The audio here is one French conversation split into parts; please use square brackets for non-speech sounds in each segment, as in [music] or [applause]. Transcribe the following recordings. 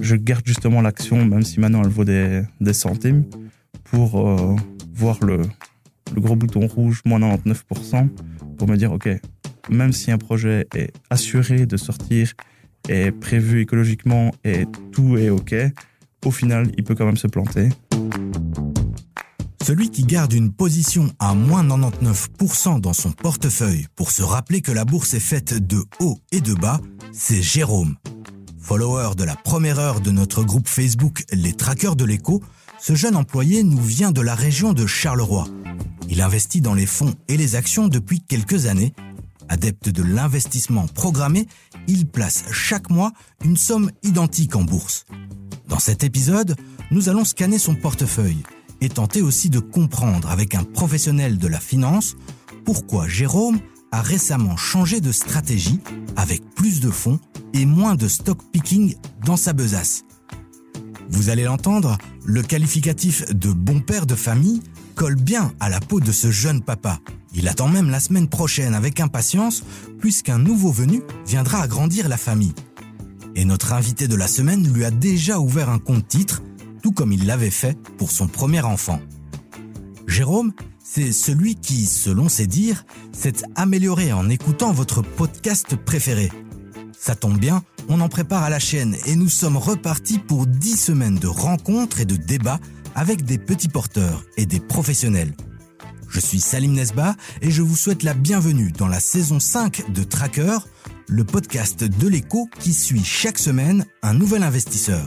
Je garde justement l'action, même si maintenant elle vaut des, centimes, pour euh, voir le, le gros bouton rouge, moins 99%, pour me dire, OK, même si un projet est assuré de sortir, est prévu écologiquement et tout est OK, au final, il peut quand même se planter. Celui qui garde une position à moins 99% dans son portefeuille pour se rappeler que la bourse est faite de haut et de bas, c'est Jérôme. Follower de la première heure de notre groupe Facebook Les Traqueurs de l'écho, ce jeune employé nous vient de la région de Charleroi. Il investit dans les fonds et les actions depuis quelques années. Adepte de l'investissement programmé, il place chaque mois une somme identique en bourse. Dans cet épisode, nous allons scanner son portefeuille et tenter aussi de comprendre avec un professionnel de la finance pourquoi Jérôme a récemment changé de stratégie avec plus de fonds et moins de stock picking dans sa besace. Vous allez l'entendre, le qualificatif de bon père de famille colle bien à la peau de ce jeune papa. Il attend même la semaine prochaine avec impatience puisqu'un nouveau venu viendra agrandir la famille. Et notre invité de la semaine lui a déjà ouvert un compte titre, tout comme il l'avait fait pour son premier enfant. Jérôme, c'est celui qui, selon ses dires, s'est amélioré en écoutant votre podcast préféré. Ça tombe bien, on en prépare à la chaîne et nous sommes repartis pour 10 semaines de rencontres et de débats avec des petits porteurs et des professionnels. Je suis Salim Nesba et je vous souhaite la bienvenue dans la saison 5 de Tracker, le podcast de l'écho qui suit chaque semaine un nouvel investisseur.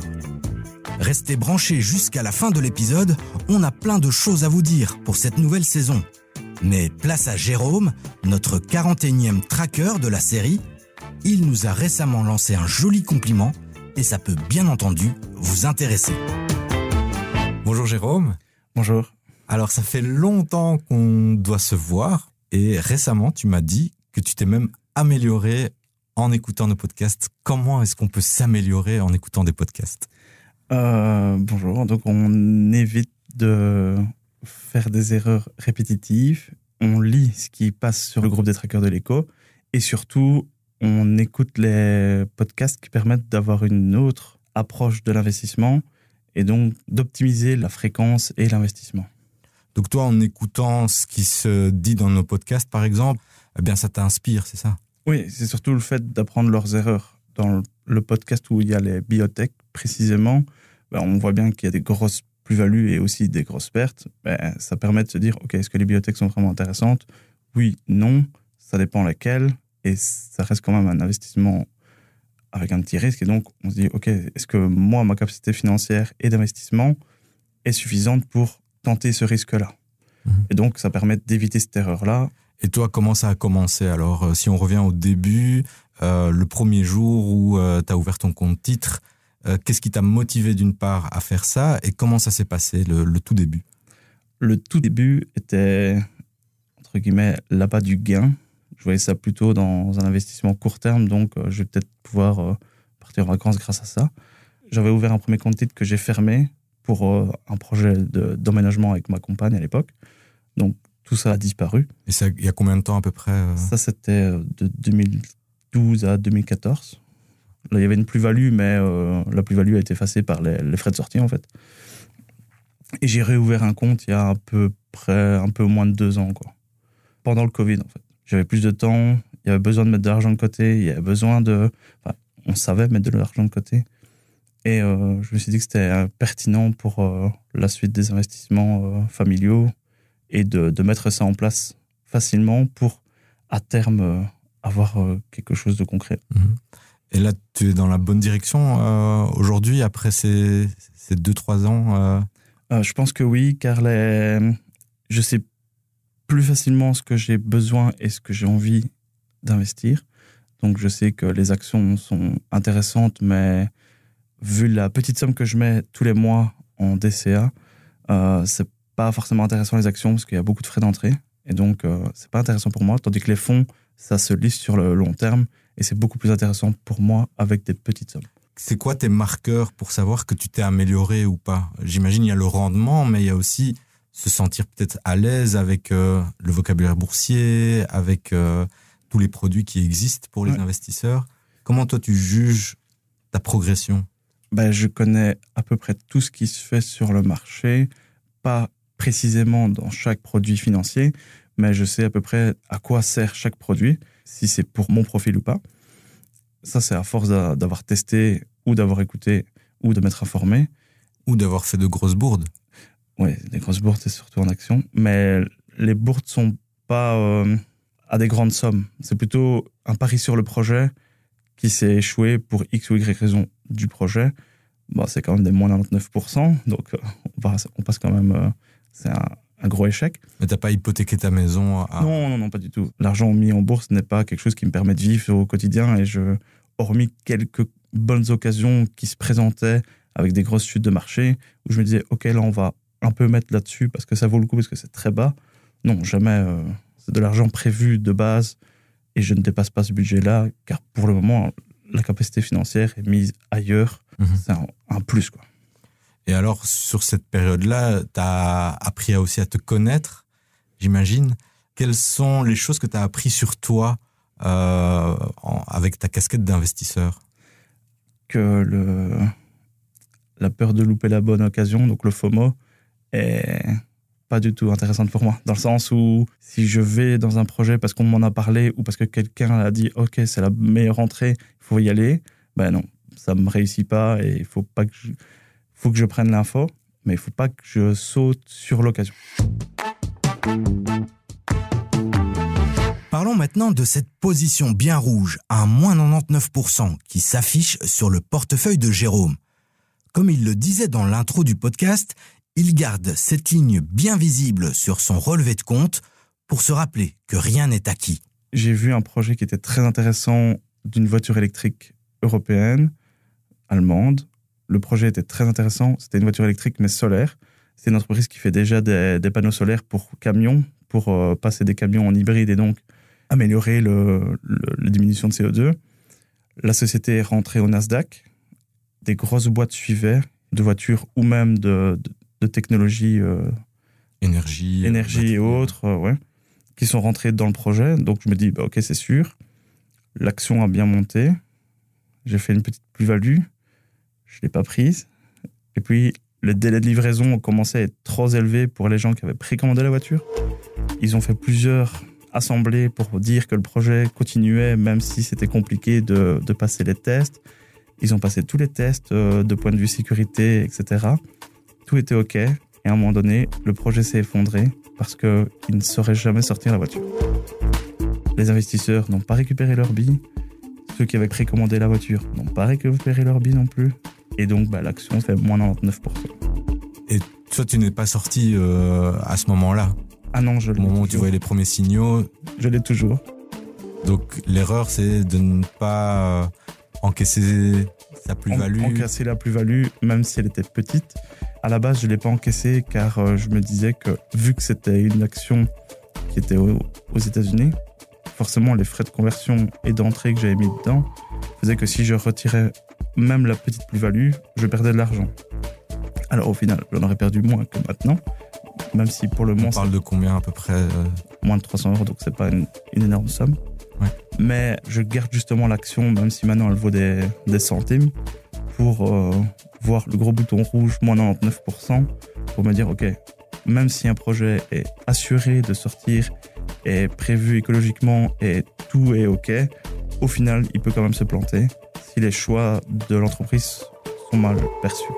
Restez branchés jusqu'à la fin de l'épisode, on a plein de choses à vous dire pour cette nouvelle saison. Mais place à Jérôme, notre 41e tracker de la série. Il nous a récemment lancé un joli compliment et ça peut bien entendu vous intéresser. Bonjour Jérôme. Bonjour. Alors ça fait longtemps qu'on doit se voir et récemment tu m'as dit que tu t'es même amélioré en écoutant nos podcasts. Comment est-ce qu'on peut s'améliorer en écoutant des podcasts? Euh, bonjour. Donc, on évite de faire des erreurs répétitives. On lit ce qui passe sur le groupe des trackers de l'écho. Et surtout, on écoute les podcasts qui permettent d'avoir une autre approche de l'investissement et donc d'optimiser la fréquence et l'investissement. Donc toi, en écoutant ce qui se dit dans nos podcasts, par exemple, eh bien ça t'inspire, c'est ça? Oui, c'est surtout le fait d'apprendre leurs erreurs. Dans le podcast où il y a les biotech, précisément, ben, on voit bien qu'il y a des grosses plus-values et aussi des grosses pertes. Ben, ça permet de se dire, OK, est-ce que les biotech sont vraiment intéressantes? Oui, non, ça dépend laquelle. Et ça reste quand même un investissement avec un petit risque. Et donc, on se dit, OK, est-ce que moi, ma capacité financière et d'investissement est suffisante pour tenter ce risque-là? Mhm. Et donc, ça permet d'éviter cette erreur-là. Et toi, comment ça a commencé Alors, euh, si on revient au début, le premier jour où euh, tu as ouvert ton compte titre, qu'est-ce qui t'a motivé d'une part à faire ça et comment ça s'est passé, le, tout début? Le tout début était, entre guillemets, là-bas du gain. Je voyais ça plutôt dans un investissement court terme, donc je vais peut-être pouvoir partir en vacances grâce à ça. J'avais ouvert un premier compte titre que j'ai fermé pour un projet d'emménagement avec ma compagne à l'époque. Donc tout ça a disparu. Et ça, il y a combien de temps à peu près euh? Ça, c'était euh, de 2012 à 2014. Là, il y avait une plus-value, mais euh, la plus-value a été effacée par les, frais de sortie, en fait. Et j'ai réouvert un compte il y a à peu près un peu moins de deux ans, quoi. Pendant le Covid, en fait. J'avais plus de temps, il y avait besoin de mettre de l'argent de côté, il y avait besoin de... On savait mettre de l'argent de côté. Et je me suis dit que c'était pertinent pour la suite des investissements familiaux et de, mettre ça en place facilement pour, à terme, euh, avoir euh, quelque chose de concret. Et là, tu es dans la bonne direction euh, aujourd'hui, après ces, ces deux, trois ans Je pense que oui, car les... je sais plus facilement ce que j'ai besoin et ce que j'ai envie d'investir. Donc, je sais que les actions sont intéressantes, mais vu la petite somme que je mets tous les mois en DCA, euh, c'est pas forcément intéressant les actions parce qu'il y a beaucoup de frais d'entrée. Et donc, euh, c'est pas intéressant pour moi. Tandis que les fonds, ça se lisse sur le long terme et c'est beaucoup plus intéressant pour moi avec des petites sommes. C'est quoi tes marqueurs pour savoir que tu t'es amélioré ou pas? J'imagine il y a le rendement, mais il y a aussi se sentir peut-être à l'aise avec euh, le vocabulaire boursier, avec euh, tous les produits qui existent pour les investisseurs. Comment toi tu juges ta progression? Ben, je connais à peu près tout ce qui se fait sur le marché, pas précisément dans chaque produit financier, mais je sais à peu près à quoi sert chaque produit, si c'est pour mon profil ou pas. Ça, c'est à force d'avoir testé ou d'avoir écouté ou de m'être informé. Ou d'avoir fait de grosses bourdes. Oui, des grosses bourdes, c'est surtout en action. Mais les bourdes sont pas euh, à des grandes sommes. C'est plutôt un pari sur le projet qui s'est échoué pour X ou Y raison du projet. Bon, c'est quand même des moins 99%, donc euh, on passe, on passe quand même. Euh, c'est un, gros échec. Mais t'as pas hypothéqué ta maison Non, non, non, pas du tout. L'argent mis en bourse n'est pas quelque chose qui me permet de vivre au quotidien et je, hormis quelques bonnes occasions qui se présentaient avec des grosses chutes de marché, où je me disais, OK, là, on va un peu mettre là-dessus parce que ça vaut le coup, parce que c'est très bas. Non, jamais. Euh, c'est de l'argent prévu de base et je ne dépasse pas ce budget-là, car pour le moment, la capacité financière est mise ailleurs. Mhm. C'est un, plus, quoi. Et alors, sur cette période-là, tu as appris aussi à te connaître, j'imagine. Quelles sont les choses que tu as appris sur toi euh, avec ta casquette d'investisseur? Que la peur de louper la bonne occasion, donc le FOMO, est pas du tout intéressante pour moi. Dans le sens où si je vais dans un projet parce qu'on m'en a parlé ou parce que quelqu'un a dit OK, c'est la meilleure entrée, il faut y aller, ben non, ça me réussit pas et il faut pas que je, faut que je prenne l'info, mais il faut pas que je saute sur l'occasion. Parlons maintenant de cette position bien rouge à moins 99% qui s'affiche sur le portefeuille de Jérôme. Comme il le disait dans l'intro du podcast, il garde cette ligne bien visible sur son relevé de compte pour se rappeler que rien n'est acquis. J'ai vu un projet qui était très intéressant d'une voiture électrique européenne, allemande. Le projet était très intéressant. C'était une voiture électrique mais solaire. C'est une entreprise qui fait déjà des, panneaux solaires pour camions, pour euh, passer des camions en hybride et donc améliorer le, la diminution de CO2. La société est rentrée au Nasdaq. Des grosses boîtes suivaient, de voitures ou même de, de, technologies. Euh, énergie. Énergie et autres, euh, ouais, qui sont rentrées dans le projet. Donc je me dis, bah, ok, c'est sûr. L'action a bien monté. J'ai fait une petite plus-value. Je ne l'ai pas prise. Et puis, le délai de livraison a commencé à être trop élevé pour les gens qui avaient précommandé la voiture. Ils ont fait plusieurs assemblés pour dire que le projet continuait, même si c'était compliqué de, passer les tests. Ils ont passé tous les tests euh, de point de vue sécurité, etc. Tout était OK. Et à un moment donné, le projet s'est effondré parce qu'ils ne sauraient jamais sortir la voiture. Les investisseurs n'ont pas récupéré leur billes. Ceux qui avaient précommandé la voiture n'ont pas récupéré leur billes non plus. Et donc, bah, l'action fait moins 99%. Et toi, tu n'es pas sorti euh, à ce moment-là? Ah non, je l'ai. Au moment où tu voyais les premiers signaux? Je l'ai toujours. Donc l'erreur, c'est de ne pas euh, encaisser sa plus-value. encaisser la plus-value, même si elle était petite. À la base, je ne l'ai pas encaissée car euh, je me disais que vu que c'était une action qui était aux États-Unis, forcément les frais de conversion et d'entrée que j'avais mis dedans faisaient que si je retirais même la petite plus-value, je perdais de l'argent. Alors au final, j'en aurais perdu moins que maintenant, même si pour le moment. On parle de combien à peu près euh Moins de 300 euros, donc c'est pas une, énorme somme. Mais je garde justement l'action, même si maintenant elle vaut des, centimes, pour euh, voir le gros bouton rouge, moins 99%, pour me dire, OK, même si un projet est assuré de sortir, est prévu écologiquement et tout est OK, au final, il peut quand même se planter si les choix de l'entreprise sont mal perçus.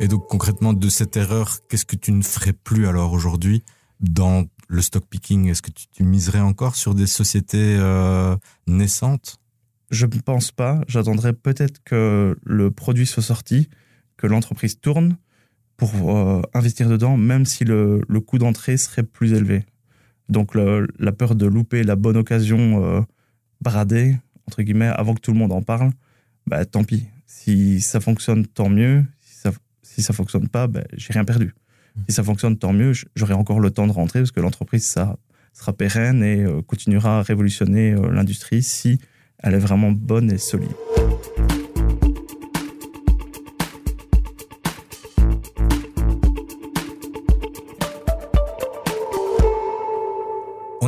Et donc concrètement, de cette erreur, qu'est-ce que tu ne ferais plus alors aujourd'hui dans le stock picking? Est-ce que tu, miserais encore sur des sociétés euh, naissantes? Je ne pense pas. J'attendrai peut-être que le produit soit sorti, que l'entreprise tourne pour euh, investir dedans, même si le, coût d'entrée serait plus élevé. Donc la peur de louper la bonne occasion bradée, entre guillemets, avant que tout le monde en parle, bah, tant pis. Si ça fonctionne, tant mieux. Si ça fonctionne pas, ben, j'ai rien perdu. Si ça fonctionne, tant mieux. J'aurai encore le temps de rentrer parce que l'entreprise ça sera pérenne et euh, continuera à révolutionner euh, l'industrie si elle est vraiment bonne et solide.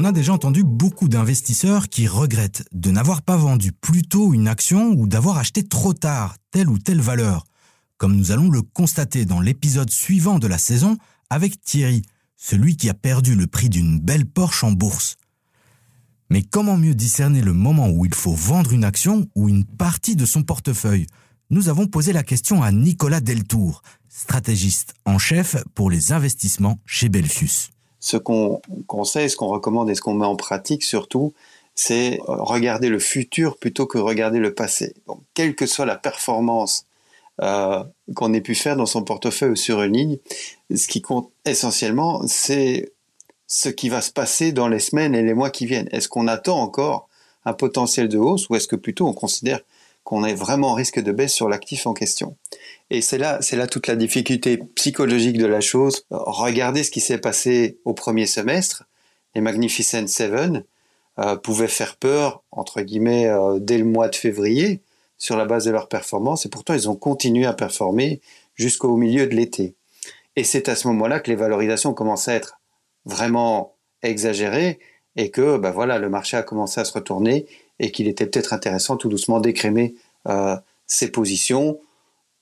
On a déjà entendu beaucoup d'investisseurs qui regrettent de n'avoir pas vendu plus tôt une action ou d'avoir acheté trop tard telle ou telle valeur. comme nous allons le constater dans l'épisode suivant de la saison avec Thierry, celui qui a perdu le prix d'une belle Porsche en bourse. Mais comment mieux discerner le moment où il faut vendre une action ou une partie de son portefeuille? Nous avons posé la question à Nicolas Deltour, stratégiste en chef pour les investissements chez Belfius. Ce qu'on conseille, ce qu'on recommande et ce qu'on met en pratique surtout, c'est regarder le futur plutôt que regarder le passé. Quelle que soit la performance euh, qu'on ait pu faire dans son portefeuille ou sur une ligne, ce qui compte essentiellement, c'est ce qui va se passer dans les semaines et les mois qui viennent. Est-ce qu'on attend encore un potentiel de hausse ou est-ce que plutôt on considère qu'on est vraiment en risque de baisse sur l'actif en question Et c'est là, c'est là toute la difficulté psychologique de la chose. Regardez ce qui s'est passé au premier semestre. Les Magnificent Seven euh, pouvaient faire peur, entre guillemets, euh, dès le mois de février sur la base de leur performance et pourtant ils ont continué à performer jusqu'au milieu de l'été. Et c'est à ce moment-là que les valorisations commencent à être vraiment exagéré et que ben voilà, le marché a commencé à se retourner et qu'il était peut-être intéressant tout doucement d'écrémer euh, ses positions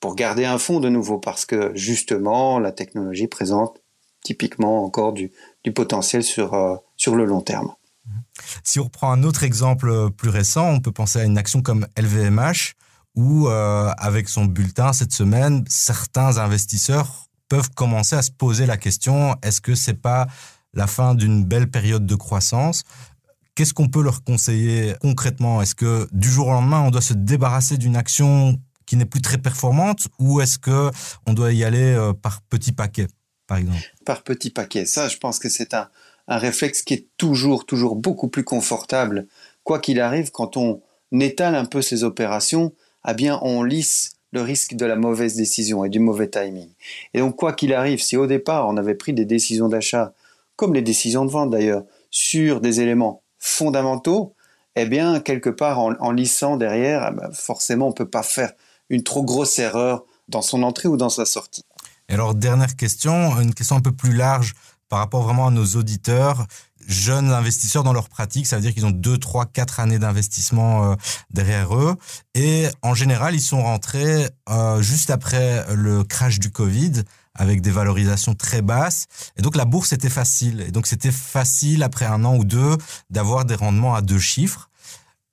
pour garder un fond de nouveau parce que justement la technologie présente typiquement encore du, potentiel sur, euh, sur le long terme. Si on reprend un autre exemple plus récent, on peut penser à une action comme LVMH où, euh, avec son bulletin cette semaine, certains investisseurs peuvent commencer à se poser la question est-ce que c'est pas la fin d'une belle période de croissance? Qu'est-ce qu'on peut leur conseiller concrètement? Est-ce que du jour au lendemain, on doit se débarrasser d'une action qui n'est plus très performante ou est-ce que on doit y aller euh, par petits paquets, par exemple? Par petits paquets. Ça, je pense que c'est un, un réflexe qui est toujours, toujours beaucoup plus confortable. Quoi qu'il arrive, quand on étale un peu ses opérations, eh bien, on lisse le risque de la mauvaise décision et du mauvais timing. Et donc, quoi qu'il arrive, si au départ, on avait pris des décisions d'achat comme les décisions de vente d'ailleurs, sur des éléments fondamentaux, eh bien, quelque part, en, lissant derrière, eh ben, forcément, on ne peut pas faire une trop grosse erreur dans son entrée ou dans sa sortie. Et alors, dernière question, une question un peu plus large par rapport vraiment à nos auditeurs, jeunes investisseurs dans leur pratique, ça veut dire qu'ils ont 2, 3, 4 années d'investissement euh, derrière eux. Et en général, ils sont rentrés euh, juste après le crash du Covid avec des valorisations très basses. Et donc la bourse était facile. Et donc c'était facile après un an ou deux d'avoir des rendements à deux chiffres.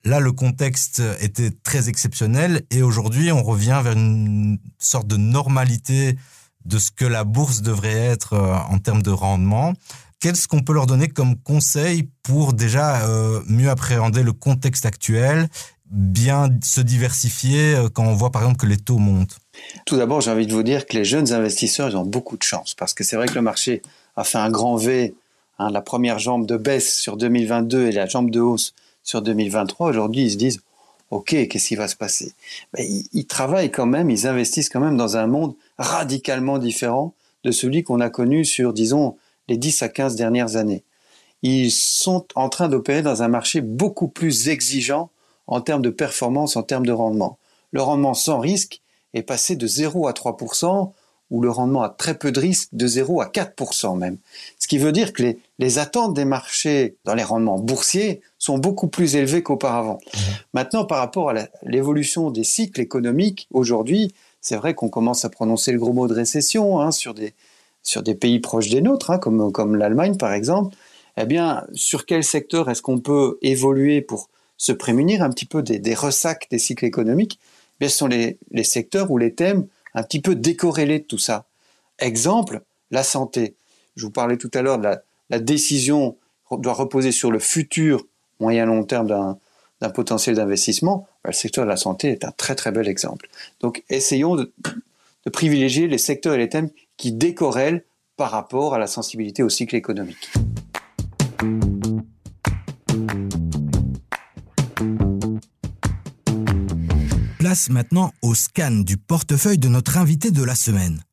Là, le contexte était très exceptionnel et aujourd'hui, on revient vers une sorte de normalité de ce que la bourse devrait être euh, en termes de rendement. Qu'est-ce qu'on peut leur donner comme conseil pour déjà euh, mieux appréhender le contexte actuel, bien se diversifier euh, quand on voit par exemple que les taux montent tout d'abord, j'ai envie de vous dire que les jeunes investisseurs, ils ont beaucoup de chance parce que c'est vrai que le marché a fait un grand V, hein, la première jambe de baisse sur 2022 et la jambe de hausse sur 2023. Aujourd'hui, ils se disent, OK, qu'est-ce qui va se passer? Ben, ils, travaillent quand même, ils investissent quand même dans un monde radicalement différent de celui qu'on a connu sur, disons, les 10 à 15 dernières années. Ils sont en train d'opérer dans un marché beaucoup plus exigeant en termes de performance, en termes de rendement. Le rendement sans risque, est passé de 0 à 3%, ou le rendement a très peu de risque, de 0 à 4% même. Ce qui veut dire que les, attentes des marchés dans les rendements boursiers sont beaucoup plus élevées qu'auparavant. Mmh. Maintenant, par rapport à l'évolution des cycles économiques, aujourd'hui, c'est vrai qu'on commence à prononcer le gros mot de récession hein, sur, des, sur des pays proches des nôtres, hein, comme, comme l'Allemagne par exemple. Eh bien, sur quel secteur est-ce qu'on peut évoluer pour se prémunir un petit peu des, ressacs des cycles économiques quels sont les, secteurs ou les thèmes un petit peu décorrélés de tout ça. Exemple, la santé. Je vous parlais tout à l'heure de la, décision doit reposer sur le futur moyen-long terme d'un potentiel d'investissement. Ben, le secteur de la santé est un très très bel exemple. Donc essayons de, de privilégier les secteurs et les thèmes qui décorrèlent par rapport à la sensibilité au cycle économique. Place maintenant au scan du portefeuille de notre invité de la semaine.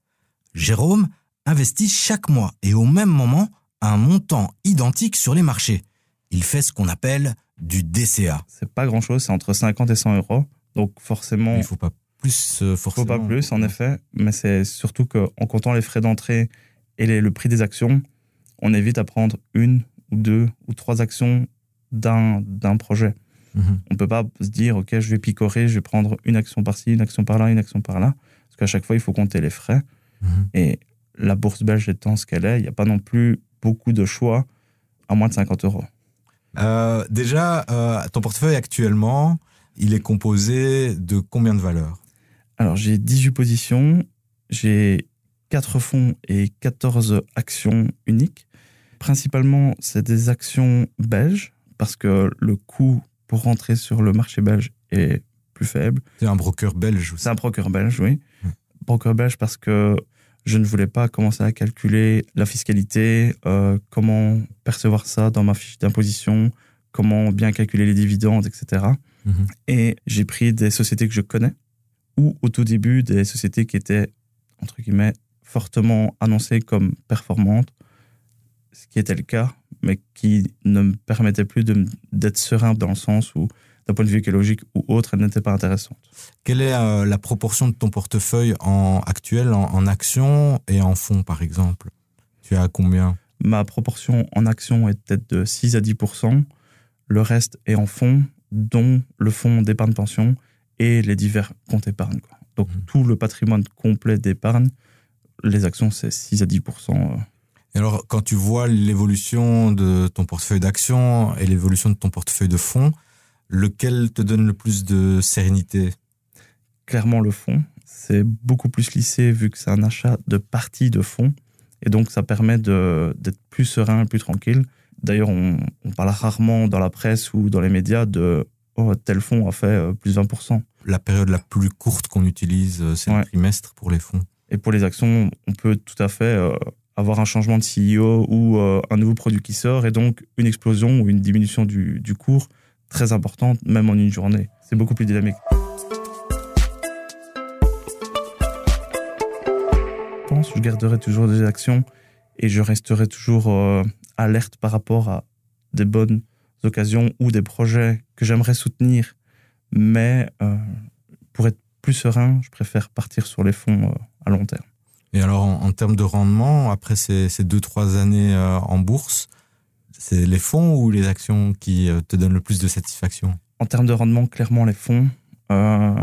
Jérôme investit chaque mois et au même moment un montant identique sur les marchés. Il fait ce qu'on appelle du DCA. C'est pas grand chose, c'est entre 50 et 100 euros. Donc forcément. Il faut pas plus, euh, forcément. faut pas plus, en effet. Mais c'est surtout qu'en comptant les frais d'entrée et le prix des actions, on évite à prendre une ou deux ou trois actions d'un projet. On ne peut pas se dire, OK, je vais picorer, je vais prendre une action par-ci, une action par-là, une action par-là. Parce qu'à chaque fois, il faut compter les frais. Mhm. Et la bourse belge étant ce qu'elle est, il n'y a pas non plus beaucoup de choix à moins de 50 euros. Euh, déjà, euh, ton portefeuille actuellement, il est composé de combien de valeurs? Alors, j'ai 18 positions, j'ai 4 fonds et 14 actions uniques. Principalement, c'est des actions belges parce que le coût pour rentrer sur le marché belge est plus faible. C'est un broker belge aussi. C'est un broker belge, oui. Hmm. Broker belge parce que je ne voulais pas commencer à calculer la fiscalité, euh, comment percevoir ça dans ma fiche d'imposition, comment bien calculer les dividendes, etc. Mhm. Et j'ai pris des sociétés que je connais, ou au tout début des sociétés qui étaient, entre guillemets, fortement annoncées comme performantes, ce qui était le cas, mais qui ne me permettait plus d'être serein dans le sens où, d'un point de vue écologique ou autre, elles n'étaient pas intéressantes. Quelle est euh, la proportion de ton portefeuille en actuel en, en actions et en fonds, par exemple? Tu as combien? Ma proportion en actions est peut-être de 6 à 10 Le reste est en fonds, dont le fonds d'épargne pension et les divers comptes épargne. quoi. Donc Mhm. tout le patrimoine complet d'épargne, les actions, c'est 6 à 10 euh. Et alors, quand tu vois l'évolution de ton portefeuille d'actions et l'évolution de ton portefeuille de fonds, lequel te donne le plus de sérénité? Clairement, le fonds, c'est beaucoup plus lissé vu que c'est un achat de partie de fonds. Et donc, ça permet d'être plus serein, plus tranquille. D'ailleurs, on, on parle rarement dans la presse ou dans les médias de oh, tel fonds a fait euh, plus 20%. La période la plus courte qu'on utilise, euh, c'est Ouais. le trimestre pour les fonds. Et pour les actions, on peut tout à fait euh, avoir un changement de CEO ou euh, un nouveau produit qui sort et donc une explosion ou une diminution du, du cours très importante, même en une journée. C'est beaucoup plus dynamique. Je pense que je garderai toujours des actions et je resterai toujours euh, alerte par rapport à des bonnes occasions ou des projets que j'aimerais soutenir. Mais euh, pour être plus serein, je préfère partir sur les fonds à long terme. Et alors, en, termes de rendement, après ces, ces deux, trois années euh, en bourse, c'est les fonds ou les actions qui euh, te donnent le plus de satisfaction? En termes de rendement, clairement, les fonds, euh,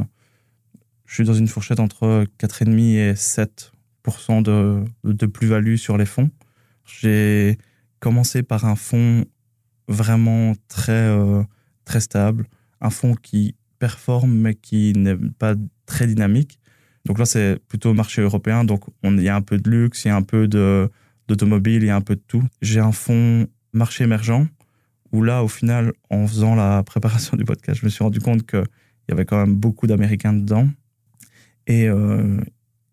je suis dans une fourchette entre 4,5 et 7 de, de plus-value sur les fonds. J'ai commencé par un fonds vraiment très, très stable, un fonds qui performe mais qui n'est pas très dynamique. Donc là, c'est plutôt marché européen, donc on- il y a un peu de luxe, il y a un peu d'automobile, il y a un peu de tout. J'ai un fonds marché émergent où là, au final, en faisant la [laughs] préparation du podcast, je me suis rendu compte qu'il y avait quand même beaucoup d'Américains dedans. Et euh,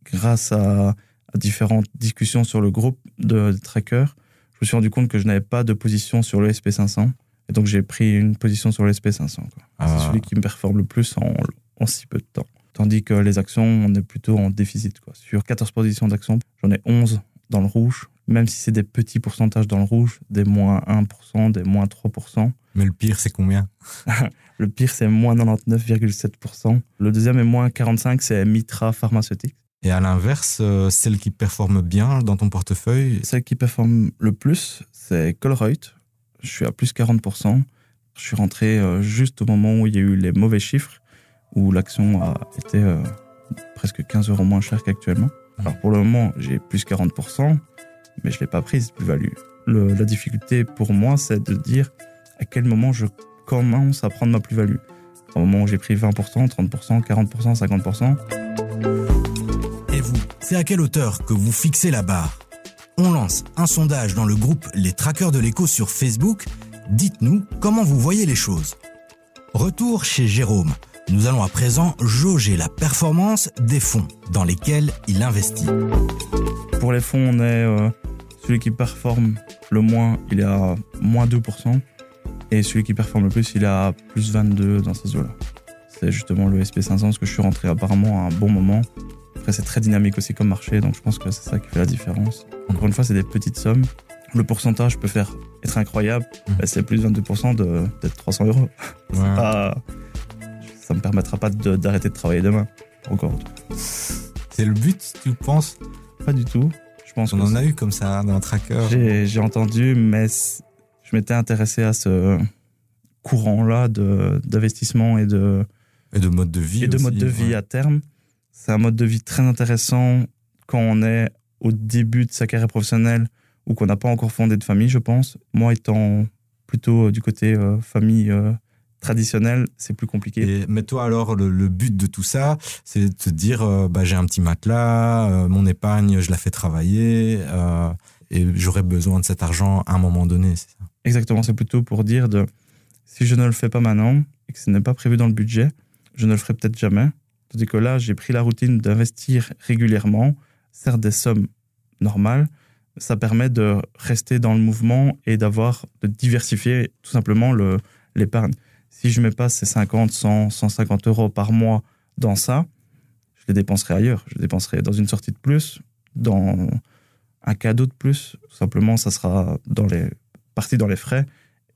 grâce à, à différentes discussions sur le groupe de, de trackers, je me suis rendu compte que je n'avais pas de position sur le SP500. Et donc, j'ai pris une position sur le SP500. quoi. Ah. C'est celui qui me performe le plus en, en si peu de temps. Tandis que les actions, on est plutôt en déficit. Quoi. Sur 14 positions d'actions, j'en ai 11 dans le rouge. Même si c'est des petits pourcentages dans le rouge, des moins 1%, des moins 3%. Mais le pire, c'est combien? [laughs] Le pire, c'est moins 99,7%. Le deuxième est moins 45%, c'est Mitra Pharmaceutique. Et à l'inverse, euh, celle qui performe bien dans ton portefeuille, Celle qui performe le plus, c'est Colruyt. Je suis à plus 40%. Je suis rentré euh, juste au moment où il y a eu les mauvais chiffres, où l'action a été euh, presque 15 euros moins chère qu'actuellement. Alors pour le moment, j'ai plus 40%, mais je ne l'ai pas prise, plus-value. La difficulté pour moi, c'est de dire à quel moment je commence à prendre ma plus-value. Au moment où j'ai pris 20%, 30%, 40%, 50%, Et vous, c'est à quelle hauteur que vous fixez la barre? On lance un sondage dans le groupe Les Traqueurs de l'écho sur Facebook. Dites-nous comment vous voyez les choses. Retour chez Jérôme. Nous allons à présent jauger la performance des fonds dans lesquels il investit. Pour les fonds, on est euh, celui qui performe le moins, il est à moins 2%. Et celui qui performe le plus, il est à plus 22 dans ces eaux-là. C'est justement le SP500, parce que je suis rentré apparemment à un bon moment. Après, c'est très dynamique aussi comme marché, donc je pense que c'est ça qui fait la différence. Encore une fois, c'est des petites sommes. Le pourcentage peut faire être incroyable, Mhm. mais c'est plus 22% de peut-être 300 euros. [laughs] Ouais. Ah, ça me permettra pas d'arrêter de travailler demain. Encore. C'est le but, tu penses? Pas du tout. Je pense On que en a eu comme ça dans un tracker. J'ai entendu, mais je m'étais intéressé à ce courant-là d'investissement et de, Et de mode de vie. et de aussi, mode de vie à terme. c'est un mode de vie très intéressant quand on est au début de sa carrière professionnelle ou qu'on n'a pas encore fondé de famille, je pense. Moi, étant plutôt du côté famille traditionnelle, c'est plus compliqué. mais toi, alors, le, but de tout ça, c'est de te dire, bah, j'ai un petit matelas, mon épargne, je la fais travailler et j'aurais besoin de cet argent à un moment donné, c'est ça? Exactement, c'est plutôt pour dire de si je ne le fais pas maintenant et que ce n'est pas prévu dans le budget, je ne le ferai peut-être jamais. Tandis que là, j'ai pris la routine d'investir régulièrement, certes des sommes normales, ça permet de rester dans le mouvement et d'avoir, de diversifier tout simplement l'épargne. Si je mets pas ces 50, 100, 150 euros par mois dans ça, je les dépenserai ailleurs. Je les dépenserai dans une sortie de plus, dans un cadeau de plus. Tout simplement, ça sera dans les parties dans les frais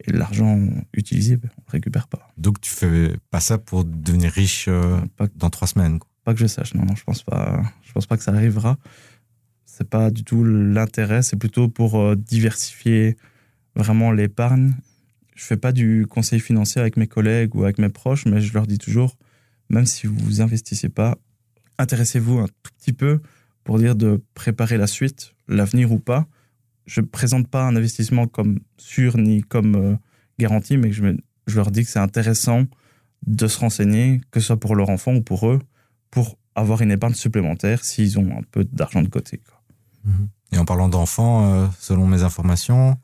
et l'argent utilisé, on ne récupère pas. Donc tu fais pas ça pour devenir riche euh, dans trois semaines Pas que je sache, non, non, je pense pas. Je pense pas que ça arrivera. C'est pas du tout l'intérêt, c'est plutôt pour euh, diversifier vraiment l'épargne. Je fais pas du conseil financier avec mes collègues ou avec mes proches, mais je leur dis toujours, même si vous investissez pas, intéressez-vous un tout petit peu pour dire de préparer la suite, l'avenir ou pas. Je présente pas un investissement comme sûr ni comme euh, garanti, mais je, je leur dis que c'est intéressant de se renseigner, que ce soit pour leur enfant ou pour eux, pour avoir une épargne supplémentaire s'ils ont un peu d'argent de côté. Mhm. Et en parlant d'enfants, euh, selon mes informations,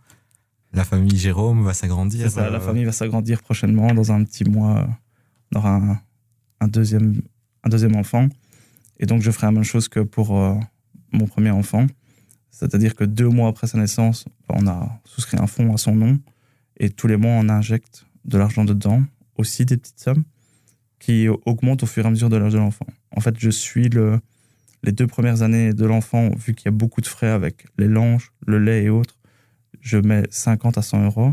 la famille Jérôme va s'agrandir. C'est ça, la euh, famille va s'agrandir prochainement. Dans un petit mois, on aura un, un, deuxième, un deuxième enfant. Et donc, je ferai la même chose que pour euh, mon premier enfant. C'est-à-dire que deux mois après sa naissance, on a souscrit un fonds à son nom et tous les mois, on injecte de l'argent dedans, aussi des petites sommes qui augmentent au fur et à mesure de l'âge de l'enfant. En fait, je suis le, les deux premières années de l'enfant, vu qu'il y a beaucoup de frais avec les langes, le lait et autres, je mets 50 à 100 euros.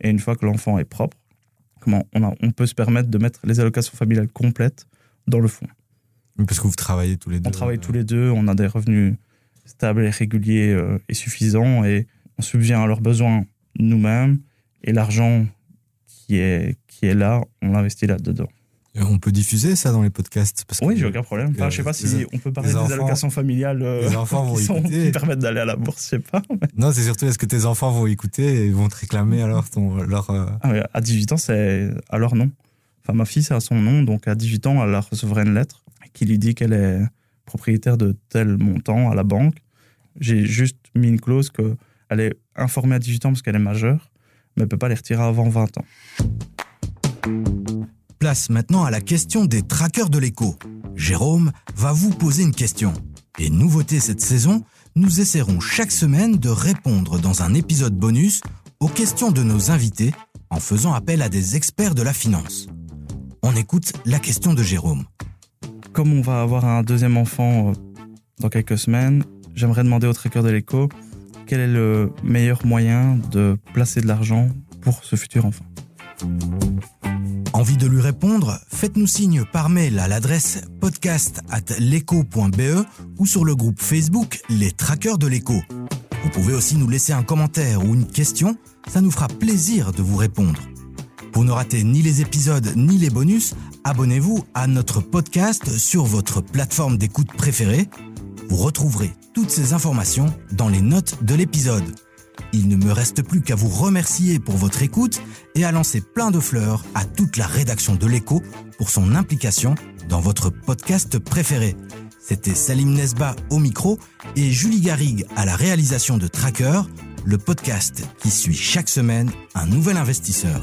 Et une fois que l'enfant est propre, comment on, a, on peut se permettre de mettre les allocations familiales complètes dans le fonds. Parce que vous travaillez tous les deux. On travaille tous les deux, on a des revenus stables et réguliers euh, et suffisants et on subvient à leurs besoins nous-mêmes et l'argent qui est, qui est là, on l'investit là-dedans. On peut diffuser ça dans les podcasts parce Oui, j'ai aucun problème. Enfin, je sais pas si on peut parler des allocations familiales euh, enfants [laughs] qui, permettent d'aller à la bourse, je sais pas. Non, c'est surtout est-ce que tes enfants vont écouter et vont te réclamer alors ton, leur. Euh, ah à 18 ans, c'est alors non. Enfin, ma fille, c'est à son nom, donc à 18 ans, elle recevrait une lettre qui lui dit qu'elle est propriétaire de tel montant à la banque. J'ai juste mis une clause qu'elle est informée à 18 ans parce qu'elle est majeure, mais elle ne peut pas les retirer avant 20 ans. Place maintenant à la question des traqueurs de l'écho. Jérôme va vous poser une question. Et nouveauté cette saison, nous essaierons chaque semaine de répondre dans un épisode bonus aux questions de nos invités en faisant appel à des experts de la finance. On écoute la question de Jérôme comme on va avoir un deuxième enfant euh, dans quelques semaines, j'aimerais demander au tracker de l'écho quel est le meilleur moyen de placer de l'argent pour ce futur enfant. Envie de lui répondre? Faites-nous signe par mail à l'adresse podcast ou sur le groupe Facebook Les Traqueurs de l'écho. Vous pouvez aussi nous laisser un commentaire ou une question, ça nous fera plaisir de vous répondre. Pour ne rater ni les épisodes ni les bonus, abonnez-vous à notre podcast sur votre plateforme d'écoute préférée. Vous retrouverez toutes ces informations dans les notes de l'épisode. Il ne me reste plus qu'à vous remercier pour votre écoute et à lancer plein de fleurs à toute la rédaction de l'écho pour son implication dans votre podcast préféré. C'était Salim Nesba au micro et Julie Garrigue à la réalisation de Tracker, le podcast qui suit chaque semaine un nouvel investisseur.